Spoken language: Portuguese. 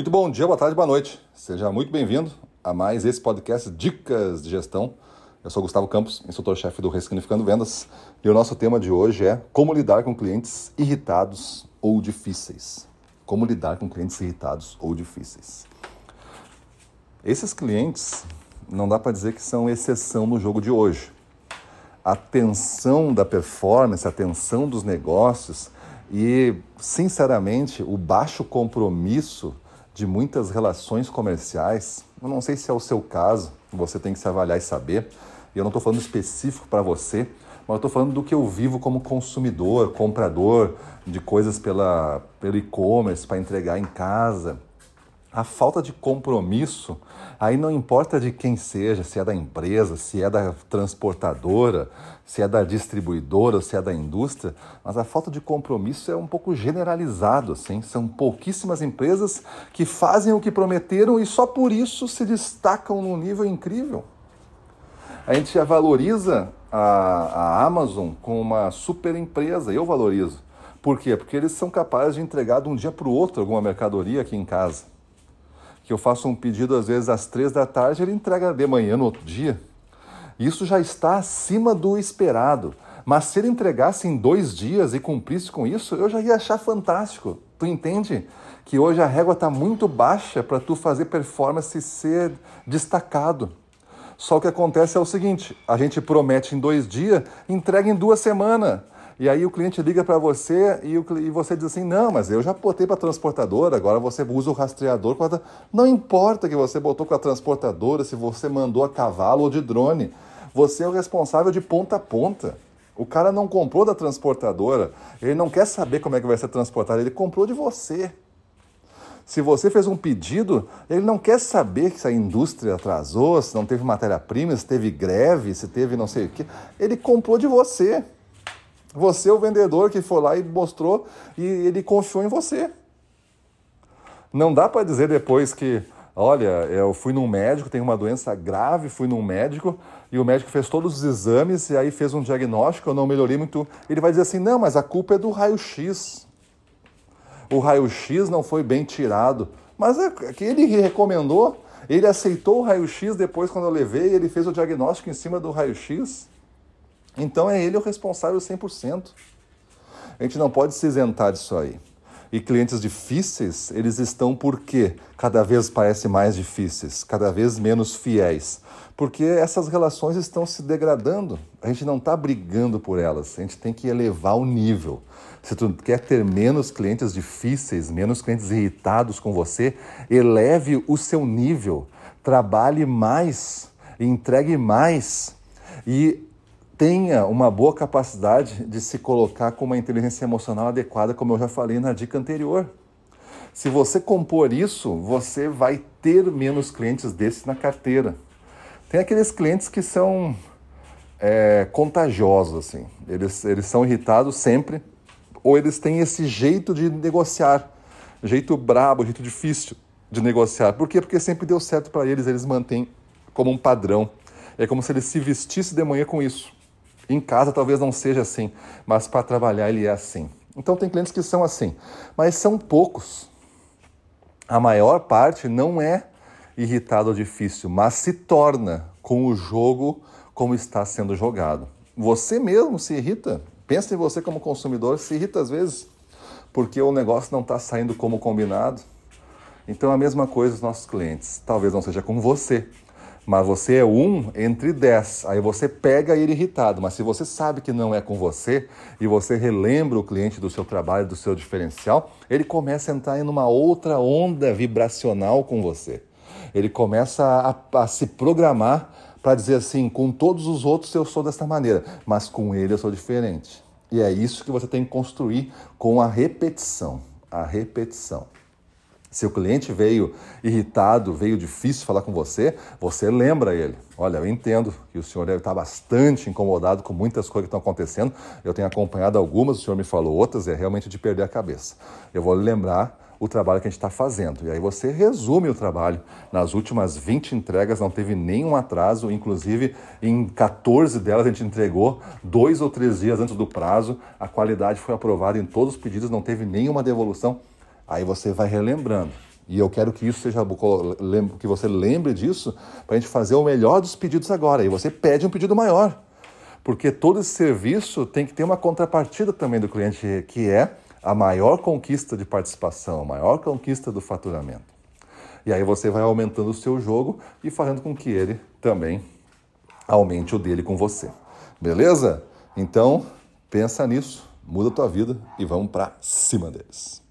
Muito bom dia, boa tarde, boa noite. Seja muito bem-vindo a mais esse podcast Dicas de Gestão. Eu sou Gustavo Campos, instrutor-chefe do Ressignificando Vendas, e o nosso tema de hoje é como lidar com clientes irritados ou difíceis. Como lidar com clientes irritados ou difíceis. Esses clientes não dá para dizer que são exceção no jogo de hoje. A tensão da performance, a tensão dos negócios e, sinceramente, o baixo compromisso de muitas relações comerciais, eu não sei se é o seu caso, você tem que se avaliar e saber. E eu não estou falando específico para você, mas eu estou falando do que eu vivo como consumidor, comprador de coisas pela, pelo e-commerce para entregar em casa a falta de compromisso, aí não importa de quem seja, se é da empresa, se é da transportadora, se é da distribuidora, se é da indústria, mas a falta de compromisso é um pouco generalizado, assim. São pouquíssimas empresas que fazem o que prometeram e só por isso se destacam num nível incrível. A gente já valoriza a, a Amazon como uma super empresa, eu valorizo. Por quê? Porque eles são capazes de entregar de um dia para o outro alguma mercadoria aqui em casa que eu faço um pedido às vezes às três da tarde, ele entrega de manhã no outro dia. Isso já está acima do esperado. Mas se ele entregasse em dois dias e cumprisse com isso, eu já ia achar fantástico. Tu entende? Que hoje a régua está muito baixa para tu fazer performance ser destacado. Só o que acontece é o seguinte: a gente promete em dois dias, entrega em duas semanas. E aí o cliente liga para você e, o, e, você diz assim, não, mas eu já botei para a transportadora, agora você usa o rastreador. Não importa que você botou com a transportadora, se você mandou a cavalo ou de drone. Você é o responsável de ponta a ponta. O cara não comprou da transportadora, ele não quer saber como é que vai ser transportado, ele comprou de você. Se você fez um pedido, ele não quer saber se a indústria atrasou, se não teve matéria-prima, se teve greve, se teve não sei o quê. Ele comprou de você. Você é o vendedor que foi lá e mostrou e ele confiou em você. Não dá para dizer depois que, olha, eu fui num médico, tenho uma doença grave, fui num médico e o médico fez todos os exames e aí fez um diagnóstico, eu não melhorei muito. Ele vai dizer assim: não, mas a culpa é do raio-x. O raio-x não foi bem tirado. Mas é que ele recomendou, ele aceitou o raio-x depois quando eu levei, ele fez o diagnóstico em cima do raio-x. Então é ele o responsável 100%. A gente não pode se isentar disso aí. E clientes difíceis, eles estão por quê? Cada vez parecem mais difíceis, cada vez menos fiéis. Porque essas relações estão se degradando. A gente não está brigando por elas, a gente tem que elevar o nível. Se tu quer ter menos clientes difíceis, menos clientes irritados com você, eleve o seu nível, trabalhe mais, entregue mais. E tenha uma boa capacidade de se colocar com uma inteligência emocional adequada, como eu já falei na dica anterior. Se você compor isso, você vai ter menos clientes desses na carteira. Tem aqueles clientes que são é, contagiosos, assim. Eles, eles são irritados sempre, ou eles têm esse jeito de negociar, jeito brabo, jeito difícil de negociar. Por quê? Porque sempre deu certo para eles, eles mantêm como um padrão. É como se eles se vestissem de manhã com isso. Em casa talvez não seja assim, mas para trabalhar ele é assim. Então tem clientes que são assim, mas são poucos. A maior parte não é irritado ou difícil, mas se torna com o jogo como está sendo jogado. Você mesmo se irrita. Pensa em você como consumidor, se irrita às vezes porque o negócio não está saindo como combinado. Então a mesma coisa os nossos clientes. Talvez não seja com você, mas você é um entre dez. Aí você pega ele irritado. Mas se você sabe que não é com você e você relembra o cliente do seu trabalho, do seu diferencial, ele começa a entrar em uma outra onda vibracional com você. Ele começa a, a se programar para dizer assim: com todos os outros eu sou desta maneira, mas com ele eu sou diferente. E é isso que você tem que construir com a repetição. A repetição. Se o cliente veio irritado, veio difícil falar com você, você lembra ele. Olha, eu entendo que o senhor deve estar bastante incomodado com muitas coisas que estão acontecendo. Eu tenho acompanhado algumas, o senhor me falou outras, é realmente de perder a cabeça. Eu vou lembrar o trabalho que a gente está fazendo. E aí você resume o trabalho. Nas últimas 20 entregas não teve nenhum atraso, inclusive em 14 delas a gente entregou dois ou três dias antes do prazo. A qualidade foi aprovada em todos os pedidos, não teve nenhuma devolução. Aí você vai relembrando. E eu quero que isso seja que você lembre disso para a gente fazer o melhor dos pedidos agora. E você pede um pedido maior. Porque todo esse serviço tem que ter uma contrapartida também do cliente, que é a maior conquista de participação, a maior conquista do faturamento. E aí você vai aumentando o seu jogo e fazendo com que ele também aumente o dele com você. Beleza? Então, pensa nisso, muda a tua vida e vamos para cima deles.